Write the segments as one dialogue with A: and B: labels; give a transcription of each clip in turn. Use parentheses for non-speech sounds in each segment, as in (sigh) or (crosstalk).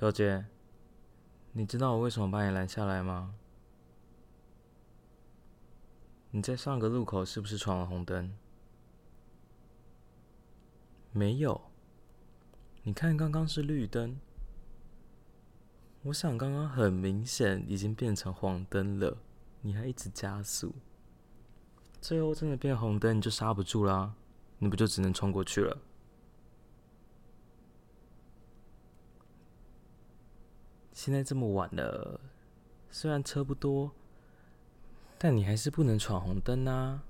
A: 小姐，你知道我为什么把你拦下来吗？你在上个路口是不是闯了红灯？没有。你看刚刚是绿灯。我想刚刚很明显已经变成黄灯了，你还一直加速，最后真的变红灯，你就刹不住啦，你不就只能冲过去了？现在这么晚了，虽然车不多，但你还是不能闯红灯啊！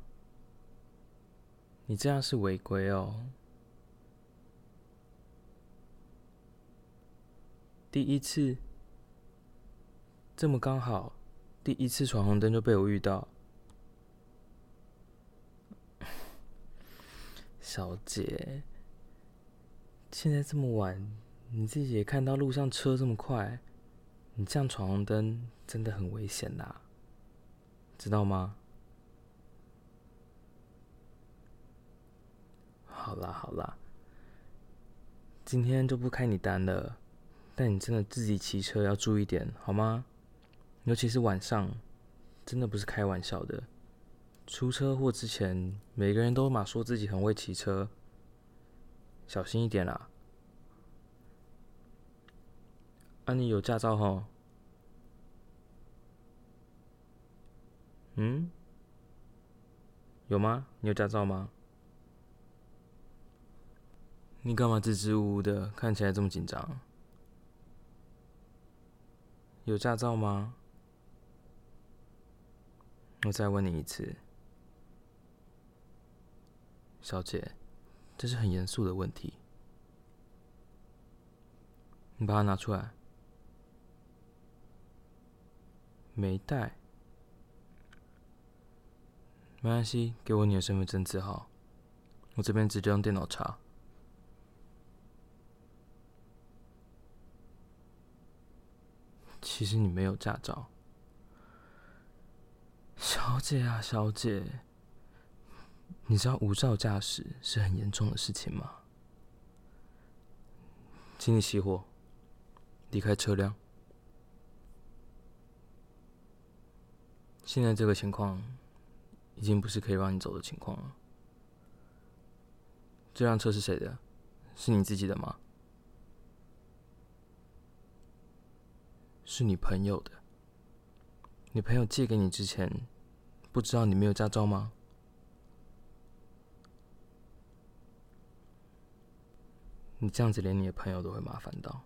A: 你这样是违规哦。第一次，这么刚好，第一次闯红灯就被我遇到，(laughs) 小姐，现在这么晚，你自己也看到路上车这么快。你这样闯红灯真的很危险呐，知道吗？好啦好啦，今天就不开你单了，但你真的自己骑车要注意点，好吗？尤其是晚上，真的不是开玩笑的。出车祸之前，每个人都嘛说自己很会骑车，小心一点啦。那你有驾照吼？嗯？有吗？你有驾照吗？你干嘛支支吾吾的？看起来这么紧张。有驾照吗？我再问你一次，小姐，这是很严肃的问题，你把它拿出来。没带，没关系，给我你的身份证字号，我这边直接用电脑查。其实你没有驾照，小姐啊，小姐，你知道无照驾驶是很严重的事情吗？请你熄火，离开车辆。现在这个情况，已经不是可以让你走的情况了。这辆车是谁的？是你自己的吗？是你朋友的。你朋友借给你之前，不知道你没有驾照吗？你这样子连你的朋友都会麻烦到。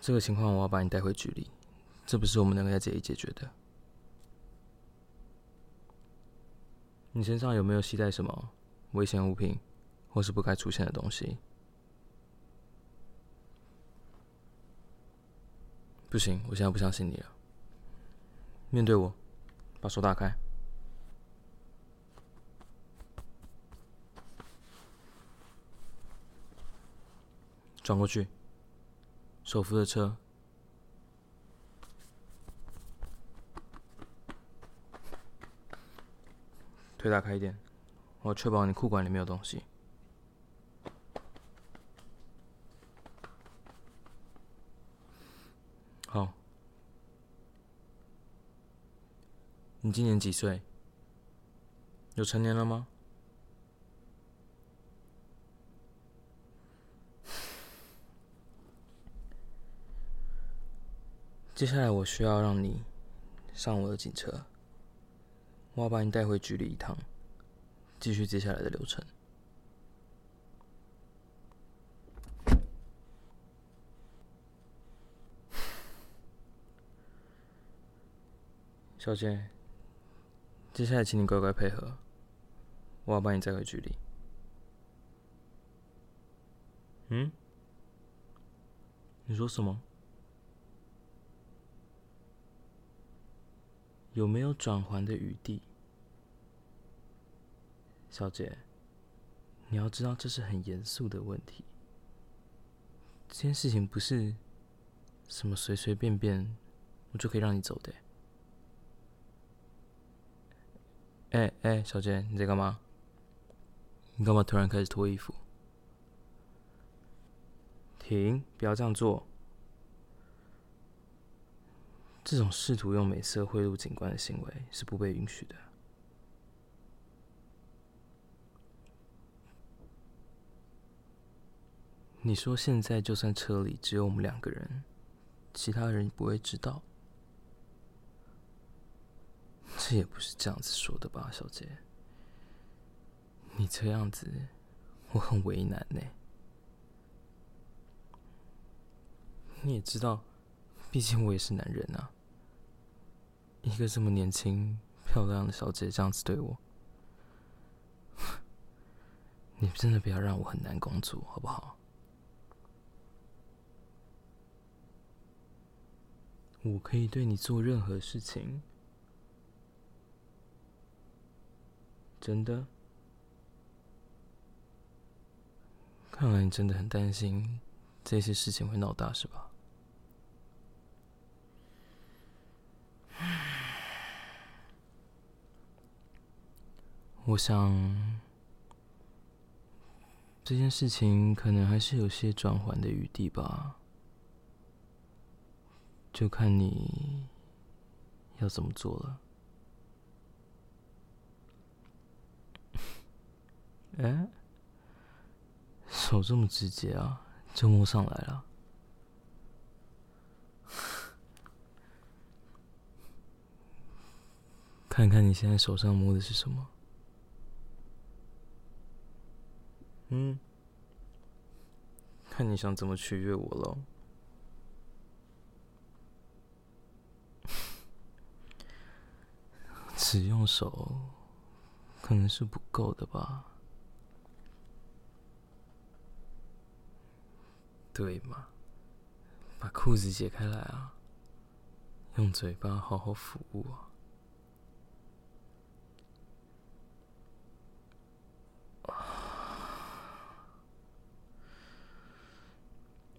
A: 这个情况我要把你带回局里，这不是我们能够在这里解决的。你身上有没有携带什么危险物品，或是不该出现的东西？不行，我现在不相信你了。面对我，把手打开，转过去，手扶着车。腿打开一点，我确保你裤管里没有东西。好，你今年几岁？有成年了吗？接下来我需要让你上我的警车。我要把你带回局里一趟，继续接下来的流程。小姐，接下来请你乖乖配合，我要把你带回局里。嗯？你说什么？有没有转还的余地？小姐，你要知道这是很严肃的问题。这件事情不是什么随随便便我就可以让你走的。哎哎，小姐，你在干嘛？你干嘛突然开始脱衣服？停！不要这样做。这种试图用美色贿赂警官的行为是不被允许的。你说现在就算车里只有我们两个人，其他人不会知道？这也不是这样子说的吧，小姐？你这样子，我很为难呢。你也知道，毕竟我也是男人啊。一个这么年轻漂亮的小姐这样子对我，(laughs) 你真的不要让我很难工作，好不好？我可以对你做任何事情。真的？看来你真的很担心这些事情会闹大，是吧？我想这件事情可能还是有些转圜的余地吧，就看你要怎么做了。哎，手这么直接啊，就摸上来了。(laughs) 看看你现在手上摸的是什么？嗯，看你想怎么取悦我喽。(laughs) 只用手可能是不够的吧。对嘛，把裤子解开来啊，用嘴巴好好服务。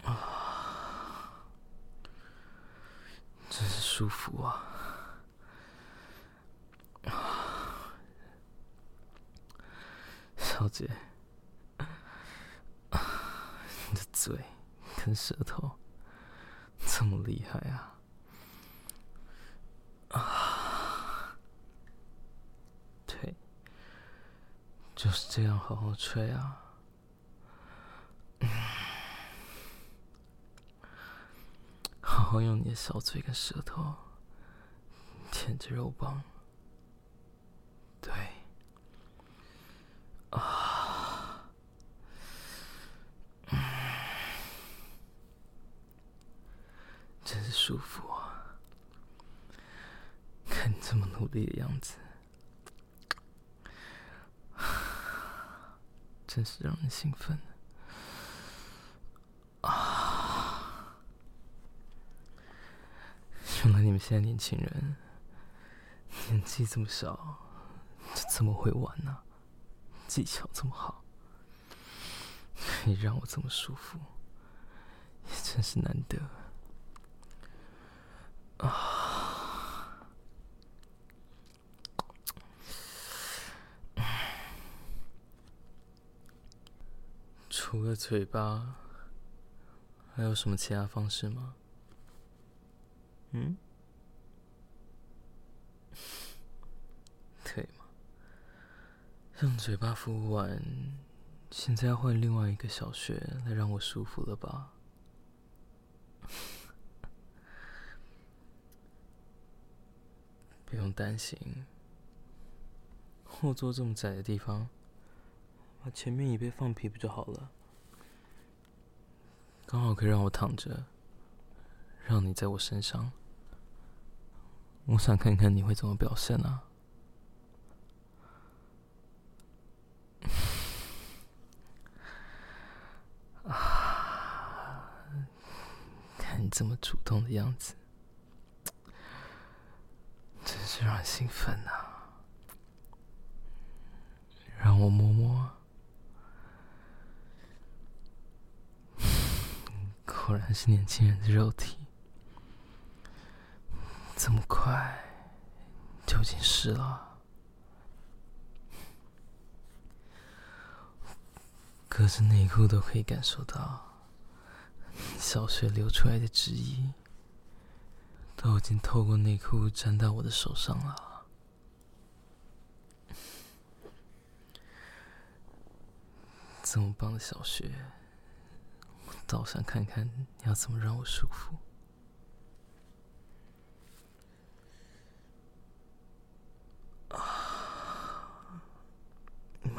A: 啊，真是舒服啊！(sighs) 小姐，(laughs) 你的嘴。跟舌头 (laughs) 这么厉害啊！啊，对，就是这样好好吹啊！嗯，好好用你的小嘴跟舌头舔着肉棒，对，啊。真是舒服啊！看你这么努力的样子，真是让人兴奋啊！你们现在年轻人年纪这么小，就这么会玩呢、技巧这么好，可以让我这么舒服，也真是难得。啊！除了嘴巴，还有什么其他方式吗？嗯？(laughs) 对吗？用嘴巴服务完，现在要换另外一个小穴来让我舒服了吧？(laughs) 不用担心，后座这么窄的地方，把前面椅背放平不就好了？刚好可以让我躺着，让你在我身上。我想看看你会怎么表现啊！啊，(laughs) 看你这么主动的样子，真是让人兴奋呐！让我摸摸，(laughs) 果然是年轻人的肉体，这么快就已经湿了，隔着内裤都可以感受到小穴流出来的汁液，都已经透过内裤沾到我的手上了。这么棒的小穴，我倒想看看你要怎么让我舒服。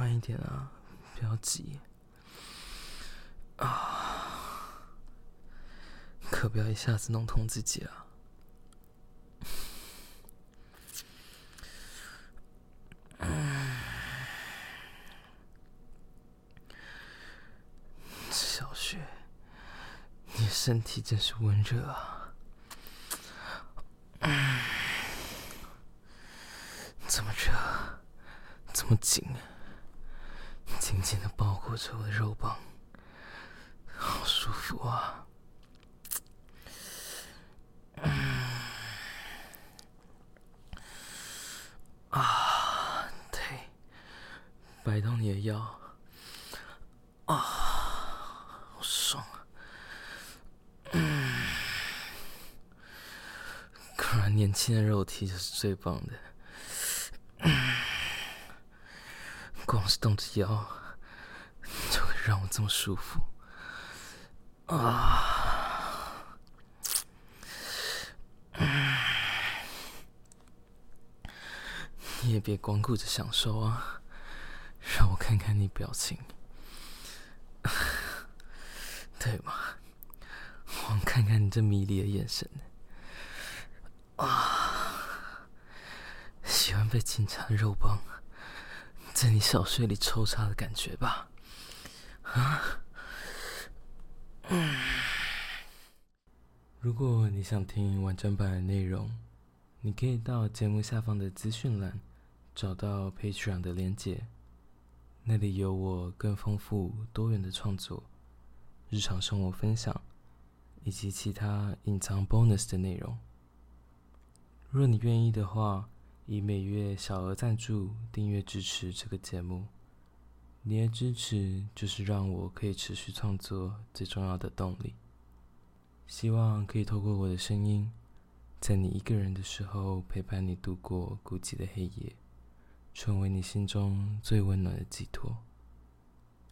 A: 慢一点啊，不要急。啊，可不要一下子弄痛自己啊小雪你。身体真是温热啊！怎，么热，这么紧，啊裹着我的肉棒，好舒服啊！啊，对，摆动你的腰，啊，好爽啊！果然年轻的肉体就是最棒的，光是动着腰让我这么舒服啊！你也别光顾着享受啊，让我看看你表情，对吗？我看看你这迷离的眼神。啊！喜欢被警察肉棒在你小穴里抽插的感觉吧？啊！如果你想听完整版的内容，你可以到节目下方的资讯栏找到 Patreon 的连结，那里有我更丰富多元的创作、日常生活分享以及其他隐藏 bonus 的内容。若你愿意的话，以每月小额赞助订阅支持这个节目，你的支持就是让我可以持续创作最重要的动力。希望可以透过我的声音，在你一个人的时候陪伴你度过孤寂的黑夜，成为你心中最温暖的寄托。